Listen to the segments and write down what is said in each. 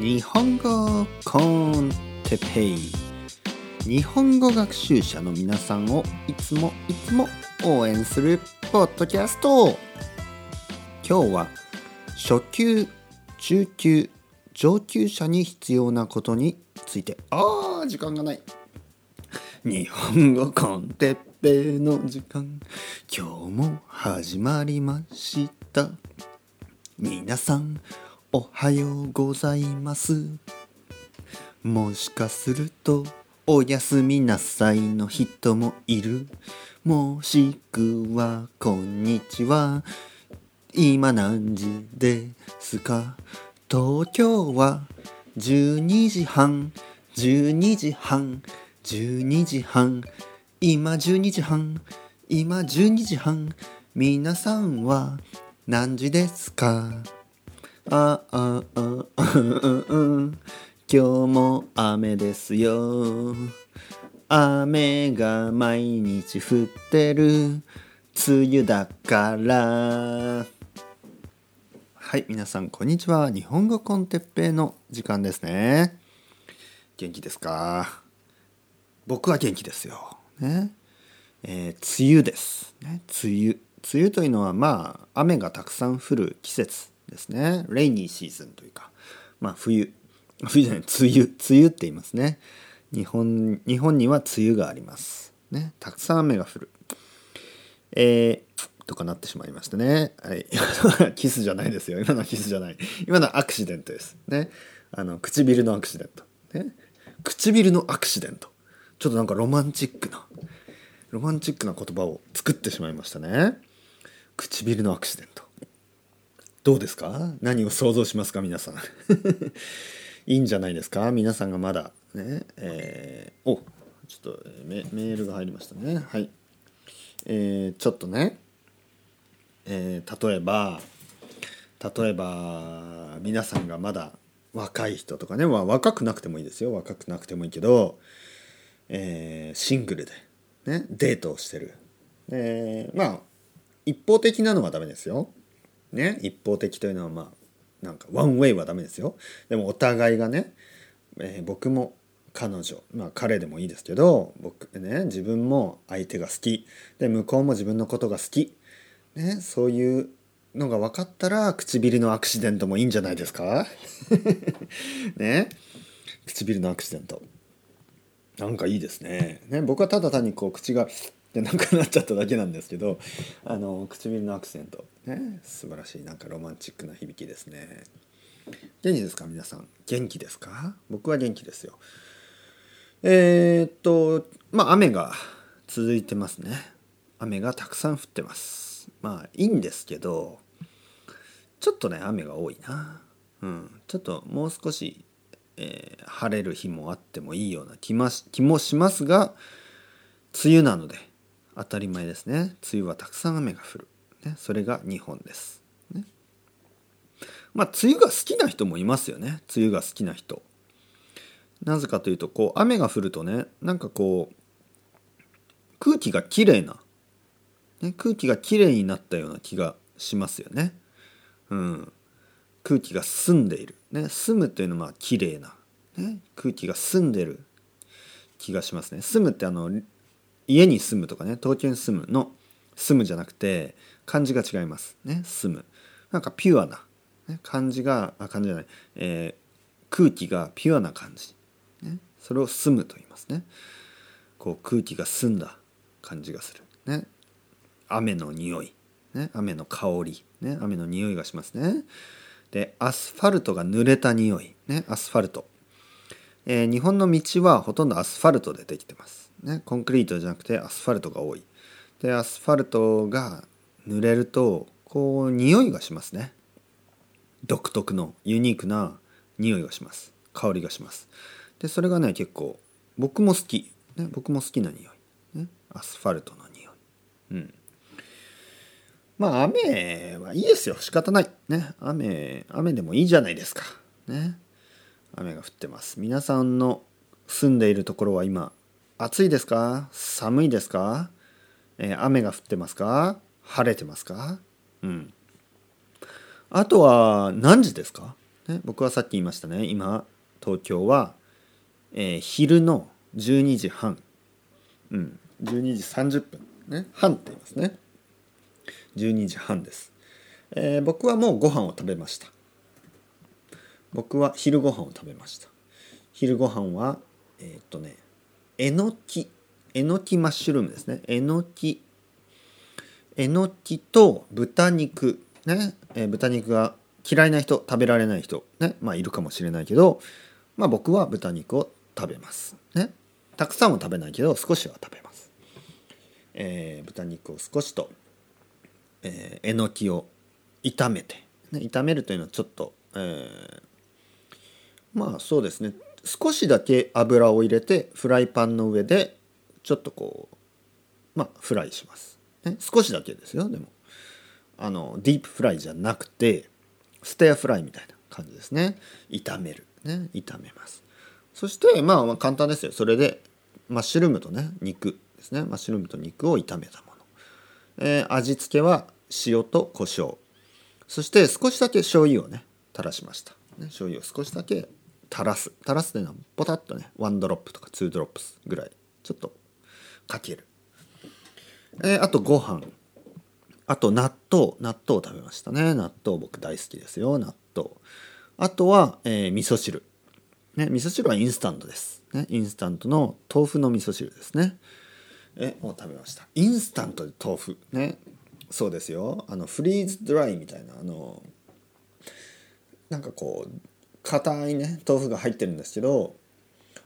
日本語コンテペイ。日本語学習者の皆さんをいつもいつも応援するポッドキャスト。今日は初級中級上級者に必要なことについて。あー時間がない。日本語コンテッペイの時間。今日も始まりました。皆さんおはようございます。もしかするとおやすみなさいの人もいる。もしくはこんにちは。今何時ですか？東京は12時半。12時半。12時半。今12時半。今12時半。皆さんは何時ですか？あああああ今日も雨ですよ。雨が毎日降ってる。梅雨だから。はい皆さんこんにちは。日本語コンテッペイの時間ですね。元気ですか？僕は元気ですよ。ね。えー、梅雨です。ね梅雨。梅雨というのはまあ雨がたくさん降る季節。ですね。レイニーシーズンというかまあ冬。冬じゃない梅雨。梅雨って言いますね。日本日本には梅雨がありますね。たくさん雨が降る。えー、とかなってしまいましたね。はい。キスじゃないですよ。今のはキスじゃない。今のはアクシデントですね。あの唇のアクシデント。ね。唇のアクシデント。ちょっとなんかロマンチックな。ロマンチックな言葉を作ってしまいましたね。唇のアクシデント。どうですか？何を想像しますか？皆さん。いいんじゃないですか？皆さんがまだねえー、おちょっとメールが入りましたね。はい。えー、ちょっとね、えー、例えば例えば皆さんがまだ若い人とかね、まあ、若くなくてもいいですよ。若くなくてもいいけど、えー、シングルで、ね、デートをしてる、え、まあ一方的なのはダメですよ。ね、一方的というのはまあなんかワンウェイはダメですよ。でもお互いがね、えー、僕も彼女まあ彼でもいいですけど僕ね自分も相手が好き。で向こうも自分のことが好き、ね、そういうのが分かったら唇のアクシデントもいいんじゃないですか？ね。唇のアクシデント。なんかいいですね。ね僕はただ単にこう口がでなくなっちゃっただけなんですけどあの唇のアクセント。ね素晴らしいなんかロマンチックな響きですね。元気ですか皆さん。元気ですか？僕は元気ですよ。えー、っとまあ雨が続いてますね。雨がたくさん降ってます。まあいいんですけどちょっとね雨が多いな。うん。ちょっともう少し、えー、晴れる日もあってもいいような気も気もしますが梅雨なので当たり前ですね。梅雨はたくさん雨が降る、ね、それが日本です、ね、まあ梅雨が好きな人もいますよね。梅雨が好きな人。なぜかというとこう雨が降るとねなんかこう空気がきれいな、ね、空気がきれいになったような気がしますよね。うん。空気が澄んでいる。ね。澄むというのはきれいな、ね、空気が澄んでる気がしますね。澄むってあの家に住むとかね東京に住むの住むじゃなくて漢字が違いますね住む。なんかピュアな、ね、漢字があ漢字じゃない、えー、空気がピュアな感じ、ね、それを住むと言いますね。こう空気が澄んだ感じがするね。雨の匂いね雨の香りね雨の匂いがしますね。でアスファルトが濡れた匂いねアスファルト、えー、日本の道はほとんどアスファルトでできてます。ね、コンクリートじゃなくてアスファルトが多い。でアスファルトが濡れるとこう匂いがしますね。独特のユニークな匂いがします。香りがします。でそれがね結構僕も好き、ね、僕も好きな匂い、ね、アスファルトの匂い。うん。まあ雨はいいですよ。仕方ない。ね雨雨でもいいじゃないですか。ね雨が降ってます。皆さんの住んでいるところは今暑いですか？寒いですか、えー、雨が降ってますか？晴れてますか？うん。あとは何時ですか？ね、僕はさっき言いましたね。今東京は、えー、昼の12時半、うん、12時30分。ね。半って言いますね。12時半です、えー、僕はもうご飯を食べました。僕は昼ご飯を食べました。昼ご飯はえー、っとねえのきえのきマッシュルームですね。えのきえのきと豚肉ね、え、豚肉が嫌いな人食べられない人ね。まあいるかもしれないけどまあ僕は豚肉を食べますね。たくさんは食べないけど少しは食べます、えー、豚肉を少しと、えー、えのきを炒めて、ね、炒めるというのはちょっと、えー、まあそうですね。少しだけ油を入れてフライパンの上でちょっとこうまあフライします、ね、少しだけですよ。でもあのディープフライじゃなくてステアフライみたいな感じですね。炒める。ね炒めます。そしてまあ簡単ですよ。それでマッシュルームとね肉ですね。マッシュルームと肉を炒めたもの、えー、味付けは塩と胡椒。そして少しだけ醤油をね垂らしました、ね、醤油を少しだけ垂らす。垂らすというのはポタッとね one drop とか two drops ぐらいちょっとかける、えー、あとご飯。あと納豆。納豆を食べましたね。納豆僕大好きですよ。納豆。あとは、えー、味噌汁。ね味噌汁はインスタントです、ね、インスタントの豆腐の味噌汁ですね。えもう食べました。インスタントで豆腐。ねそうですよ。あのフリーズドライみたいなあのなんかこう硬いね豆腐が入ってるんですけど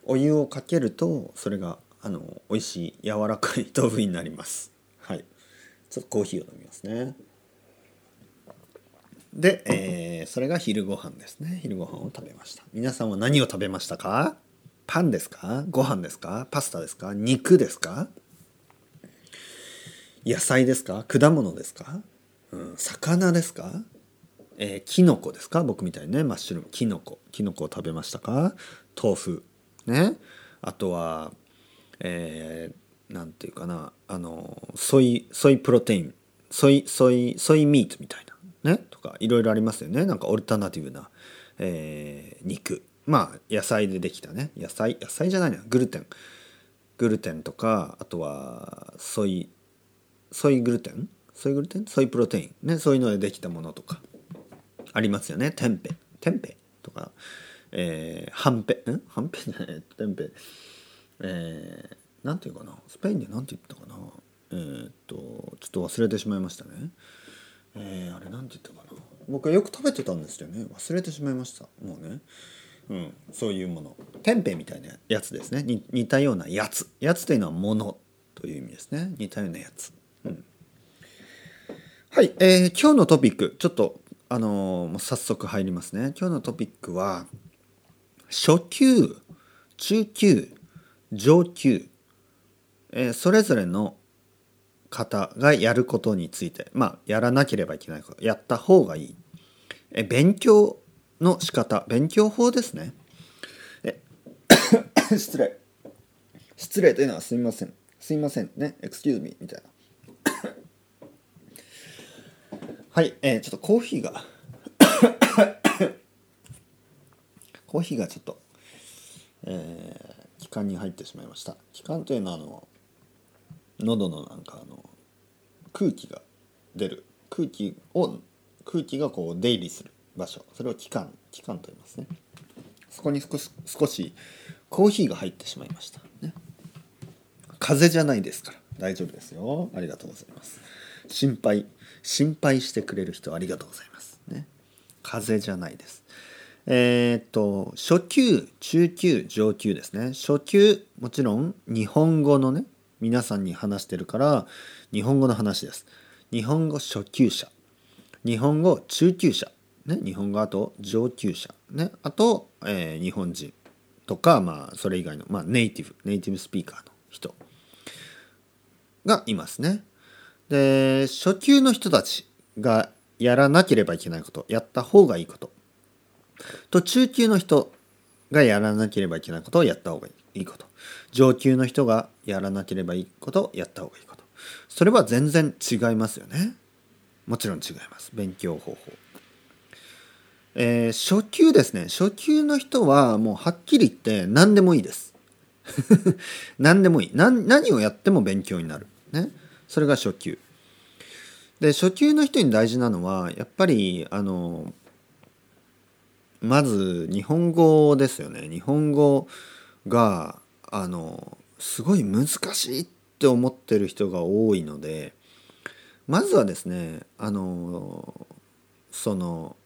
お湯をかけるとそれがあの美味しい柔らかい 豆腐になります。はい。ちょっとコーヒーを飲みますね。で、えー、それが昼ご飯ですね。昼ご飯を食べました。皆さんは何を食べましたか？パンですか？ご飯ですか？パスタですか？肉ですか？野菜ですか？果物ですか、うん、魚ですか？えー、キノコですか？僕みたいにねマッシュルーム。キノコ。キノコを食べましたか？豆腐。ね？あとはえー、なんていうかな。あのソイソイプロテイン。ソイソイソイミートみたいな。ね？とかいろいろありますよね。なんかオルタナティブな、えー、肉。まあ野菜でできたね。野菜？野菜じゃないな。グルテン。グルテンとかあとはソイソイグルテン？ソイグルテン？ソイプロテイン。ね？そういうのでできたものとか。ありますよね。テンペテンペとか、えー、ハンペん？ハンペじゃない？テンペえー、なんていうかな？スペインでなんて言ったかな？えー、っとちょっと忘れてしまいましたね。えー、あれなんて言ったかな？僕はよく食べてたんですよね。忘れてしまいました。もうね。うん。そういうもの。テンペみたいなやつですね。似たようなやつ。やつというのはものという意味ですね。似たようなやつ、うん、はい、えー、今日のトピック。ちょっとあのー、早速入りますね。今日のトピックは初級中級上級、えー、それぞれの方がやることについてまあやらなければいけないことやった方がいい、え勉強の仕方勉強法ですね。え 失礼。失礼というのはすみません。すみませんね。Excuse me みたいな。はい、えー、ちょっとコーヒーが。コーヒーがちょっと、えー、気管に入ってしまいました。気管というのはあの喉のなんかあの空気が出る。空気を空気がこう出入りする場所。それを気管気管と言いますね。そこに少し少しコーヒーが入ってしまいました。ね。風邪じゃないですから。大丈夫ですよ。ありがとうございます。心配心配してくれる人ありがとうございます。ね。風邪じゃないです。えー、っと初級中級上級ですね。初級もちろん日本語のね皆さんに話してるから日本語の話です。日本語初級者。日本語中級者。ね。日本語あと上級者。ね。あと、えー、日本人とかまあそれ以外の、まあ、ネイティブネイティブスピーカーの人がいますね。で初級の人たちがやらなければいけないことやった方がいいこと。と中級の人がやらなければいけないことをやった方がいいこと。上級の人がやらなければいいことをやった方がいいこと。それは全然違いますよね。もちろん違います。勉強方法。えー、初級ですね。初級の人はもうはっきり言って何でもいいです。何でもいい。何何をやっても勉強になる。ね。それが初級。で初級の人に大事なのはやっぱりあのまず日本語ですよね。日本語があのすごい難しいって思ってる人が多いのでまずはですねあのその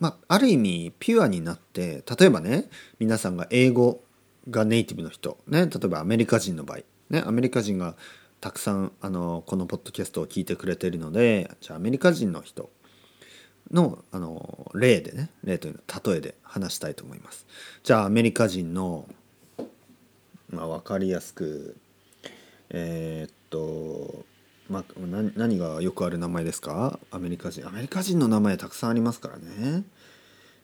まあある意味ピュアになって例えばね皆さんが英語がネイティブの人ね例えばアメリカ人の場合ねアメリカ人がたくさんあのこのポッドキャストを聞いてくれているのでじゃあアメリカ人の人のあの例でね例というの例えで話したいと思います。じゃあアメリカ人の、まあ、分かりやすくえー、っと、まあ、何がよくある名前ですか？アメリカ人アメリカ人の名前たくさんありますからね。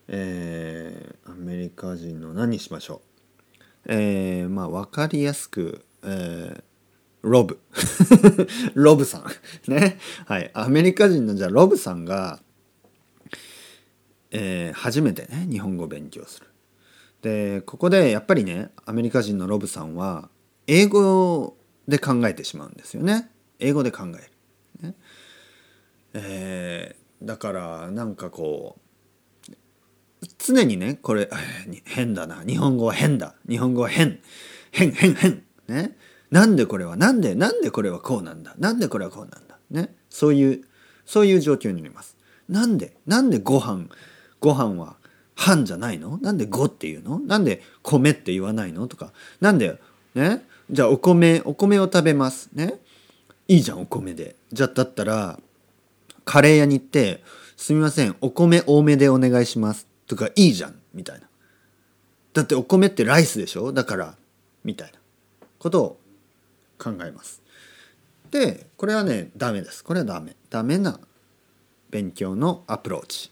えー、アメリカ人の何にしましょう？えー、まあ分かりやすく、えー、ロブ。ロブさん。ね。はい。アメリカ人のじゃあロブさんがえー、初めてね日本語を勉強する。でここでやっぱりねアメリカ人のロブさんは英語で考えてしまうんですよね。英語で考える。ね。えー、だからなんかこう常にねこれ変だな。日本語は変だ。日本語は変。変変変。ね。なんでこれは？なんで？なんでこれはこうなんだ？なんでこれはこうなんだ？ね？そういうそういう状況になります。なんで？なんでご飯？ご飯は飯じゃないの？なんでごっていうの？なんで米って言わないの？とか。なんで？ね？じゃあお米お米を食べます。ね？いいじゃんお米で。じゃあだったらカレー屋に行って「すみませんお米多めでお願いします」とかいいじゃんみたいな。だってお米ってライスでしょ？だからみたいなことを考えます。でこれはねダメです。これはダメ。ダメな勉強のアプローチ。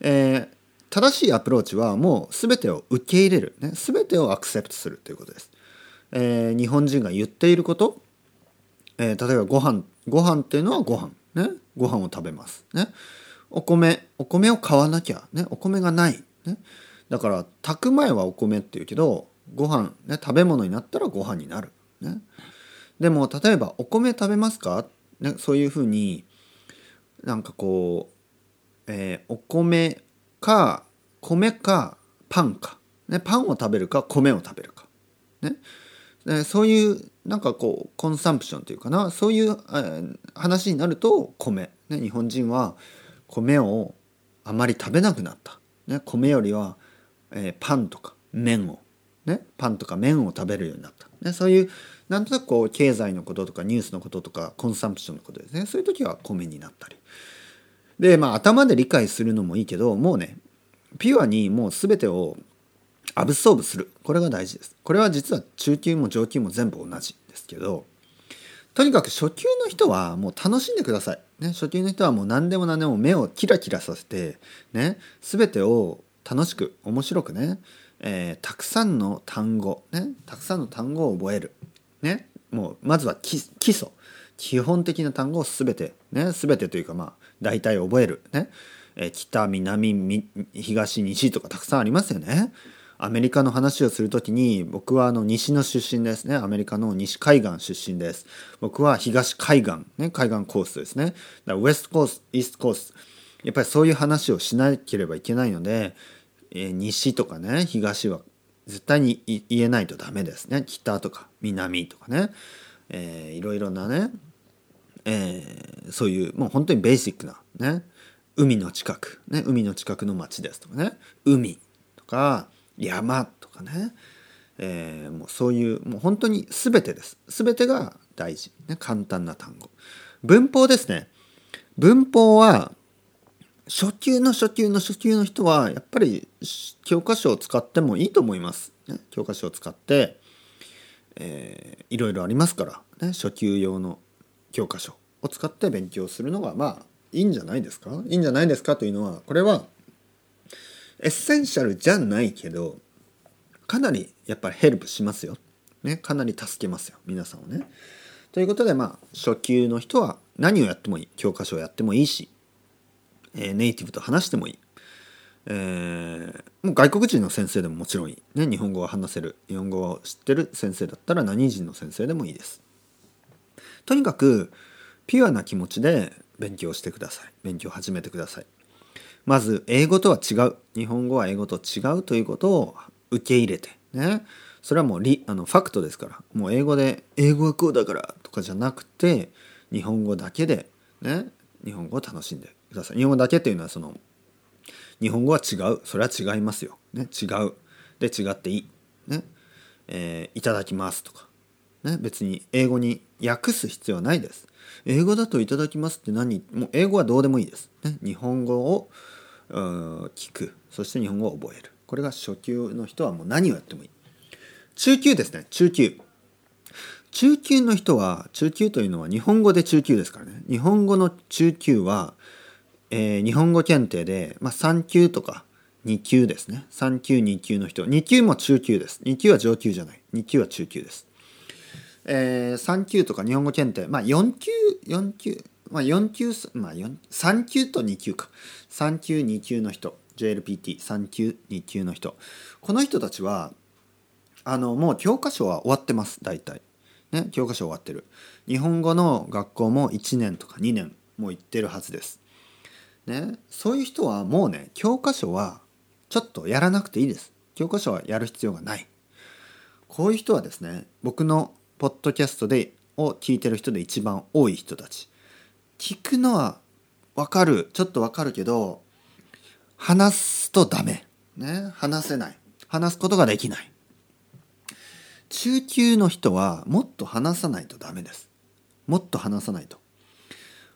えー、正しいアプローチはもう全てを受け入れる、ね、全てをアクセプトするということです。えー、日本人が言っていること、えー、例えばご飯ご飯っていうのはご飯。ねご飯を食べます。ね。お米お米を買わなきゃ。ねお米がない。ね。だから炊く前はお米っていうけどご飯ね食べ物になったらご飯になる。ね。でも例えばお米食べますか？ねそういうふうになんかこうえー、お米か米かパンか、ね、パンを食べるか米を食べるか、ね、でそういうなんかこうコンサンプションというかな。そういう、えー、話になると米、ね、日本人は米をあまり食べなくなった、ね、米よりは、えー、パンとか麺を、ね、パンとか麺を食べるようになった、ね、そういうなんとなくこう経済のこととかニュースのこととかコンサンプションのことですね。そういう時は米になったり。でまあ頭で理解するのもいいけどもうねピュアにもう全てをアブソーブする。これが大事です。これは実は中級も上級も全部同じですけどとにかく初級の人はもう楽しんでください、ね、初級の人はもう何でも何でも目をキラキラさせてね全てを楽しく面白くね、えー、たくさんの単語ねたくさんの単語を覚える。ねもうまずは基礎。基本的な単語を全てね全てというかまあ大体覚える。ね、え北南東西とかたくさんありますよね。アメリカの話をするときに僕はあの西の出身ですね。アメリカの西海岸出身です。僕は東海岸ね海岸コースですね。だからウエストコースイーストコースやっぱりそういう話をしなければいけないので、えー、西とかね東は絶対に言えないとダメですね。北とか南とかね、えー、いろいろなねえー、そういうもう本当にベーシックなね海の近く、ね、海の近くの町ですとかね。海とか山とかね、えー、もうそういうもう本当に全てです。全てが大事、ね、簡単な単語。文法ですね。文法は初級の初級の初級の人はやっぱり教科書を使ってもいいと思います、ね、教科書を使って、えー、いろいろありますから、ね、初級用の教科書を使って勉強するのがまあいいんじゃないですか？いいんじゃないですかというのはこれは essential じゃないけどかなりやっぱりヘルプしますよ。ね、かなり助けますよ。皆さんをね。ということでまあ初級の人は何をやってもいい？教科書をやってもいいし、え、ネイティブと話してもいい、えーもう外国人の先生でももちろんいい、ね、日本語を話せる。日本語を知ってる先生だったら何人の先生でもいいです。とにかくピュアな気持ちで勉強してください。勉強を始めてください。まず英語とは違う。日本語は英語と違うということを受け入れて。ね。それはもうリあのファクトですから。もう英語で英語はこうだからとかじゃなくて日本語だけでね。日本語を楽しんで。ください。日本語だけっていうのはその日本語は違う。それは違いますよ、ね、違う。で違っていい、ね。えーいただきますとか、ね、別に英語に訳す必要はないです。英語だといただきますって何？もう英語はどうでもいいです、ね、日本語を聞く。そして日本語を覚える。これが初級の人はもう何をやってもいい。中級ですね。中級。中級の人は中級というのは日本語で中級ですからね。日本語の中級は、えー日本語検定で、まあ、3級とか2級ですね。3級2級の人。2級も中級です。2級は上級じゃない。2級は中級です。えー、3級とか日本語検定。まあ4級4級。まあ4級まあ4 3級と2級か。3級2級の人。JLPT3 級2級の人。この人たちはあのもう教科書は終わってます。大体。ね。教科書終わってる。日本語の学校も1年とか2年もう行ってるはずです。ね。そういう人はもうね教科書はちょっとやらなくていいです。教科書はやる必要がない。こういう人はですね僕のポッドキャストでを聞いてる人で一番多い人たち。聞くのはわかるちょっとわかるけど話すとダメ。ね。話せない。話すことができない。中級の人はもっと話さないとダメです。もっと話さないと。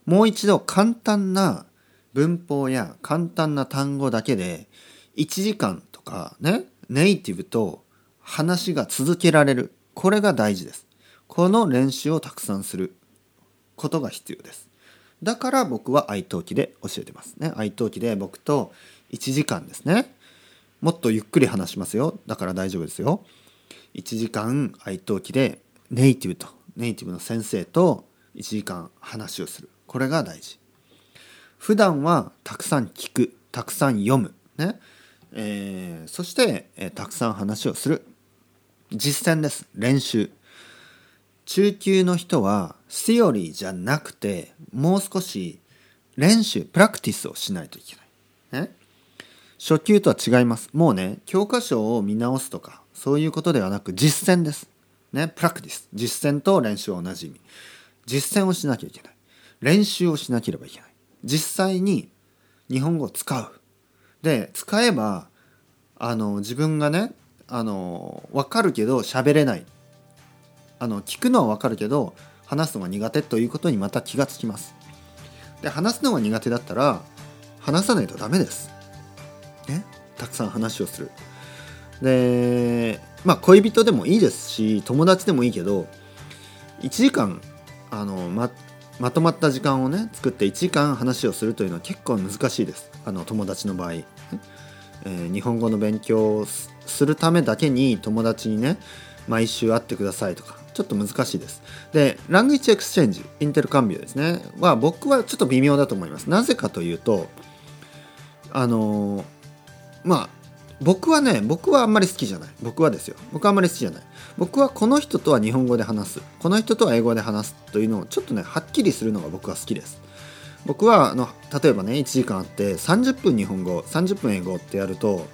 もう一度簡単な文法や簡単な単語だけで1時間とかねネイティブと話が続けられる。これが大事です。この練習をたくさんすることが必要です。だから僕は愛登記で教えてます。ね愛登記で僕と1時間ですね。もっとゆっくり話しますよ。だから大丈夫ですよ。1時間愛登記でネイティブとネイティブの先生と1時間話をする。これが大事。普段はたくさん聞くたくさん読むね。えーそして、えーたくさん話をする。実践です練習。中級の人はシオリーじゃなくてもう少し練習プラクティスをしないといけない、ね、初級とは違います。もうね教科書を見直すとかそういうことではなく実践です。ねプラクティス。実践と練習は同じ意味。実践をしなきゃいけない。練習をしなければいけない。実際に日本語を使う。で使えばあの自分がねあの分かるけど喋れない。あの聞くのは分かるけど話すのが苦手ということにまた気がつきます。で話すのが苦手だったら話さないとダメです。ね？たくさん話をする。でまあ恋人でもいいですし友達でもいいけど1時間あのまとまった時間をね作って1時間話をするというのは結構難しいです。あの友達の場合、えー日本語の勉強をするためだけに友達にね毎週会ってくださいとかちょっと難しいです。で language exchange intercambio ですね。は僕はちょっと微妙だと思います。なぜかというとあのーまあ僕はね僕はあんまり好きじゃない。僕はですよ。僕はあんまり好きじゃない。僕はこの人とは日本語で話す。この人とは英語で話すというのをちょっとねはっきりするのが僕は好きです。僕はあの例えばね1時間あって30分日本語30分英語ってやると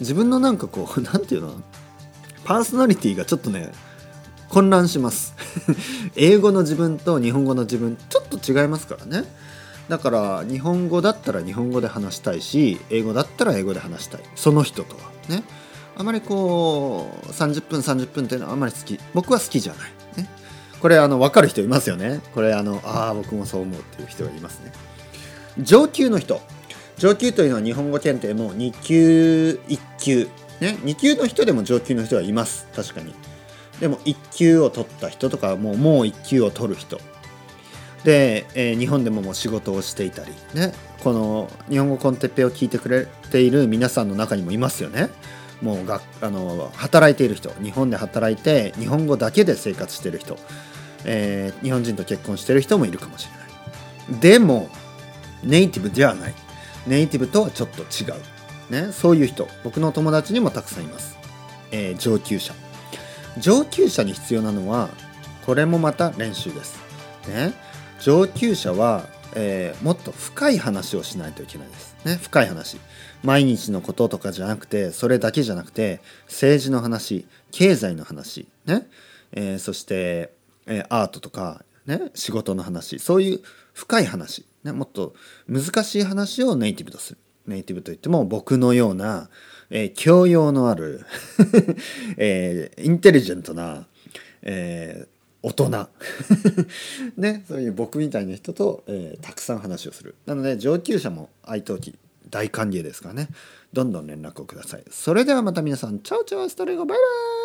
自分のなんかこう なんていうの？パーソナリティがちょっとね混乱します。英語の自分と日本語の自分ちょっと違いますからね。だから日本語だったら日本語で話したいし英語だったら英語で話したい。その人とはね。あまりこう30分30分っていうのはあまり好き。僕は好きじゃない。ね。これあの分かる人いますよね。これあのああ僕もそう思うっていう人がいますね。上級の人。上級というのは日本語検定も2級1級。ね。2級の人でも上級の人はいます。確かに。でも1級を取った人とかもうもう1級を取る人。で、えー日本でももう仕事をしていたり。ね。この日本語コンテッペを聞いてくれている皆さんの中にもいますよね。もうがあの働いている人日本で働いて日本語だけで生活してる人、えー日本人と結婚してる人もいるかもしれない。でもネイティブではない。ネイティブとはちょっと違う、ね、そういう人僕の友達にもたくさんいます、えー上級者。上級者に必要なのはこれもまた練習です、ね、上級者は、えーもっと深い話をしないといけないです、ね、深い話。毎日のこととかじゃなくてそれだけじゃなくて政治の話経済の話。ね、えーそして、えーアートとか、ね、仕事の話。そういう深い話、ね、もっと難しい話をネイティブとする。ネイティブといっても僕のような、えー教養のある、えーインテリジェントな、えー大人。ねそういう僕みたいな人と、えーたくさん話をする。なので上級者も愛登記大歓迎ですからね。どんどん連絡をください。それではまた皆さんチャオチャオストレゴバイバイ！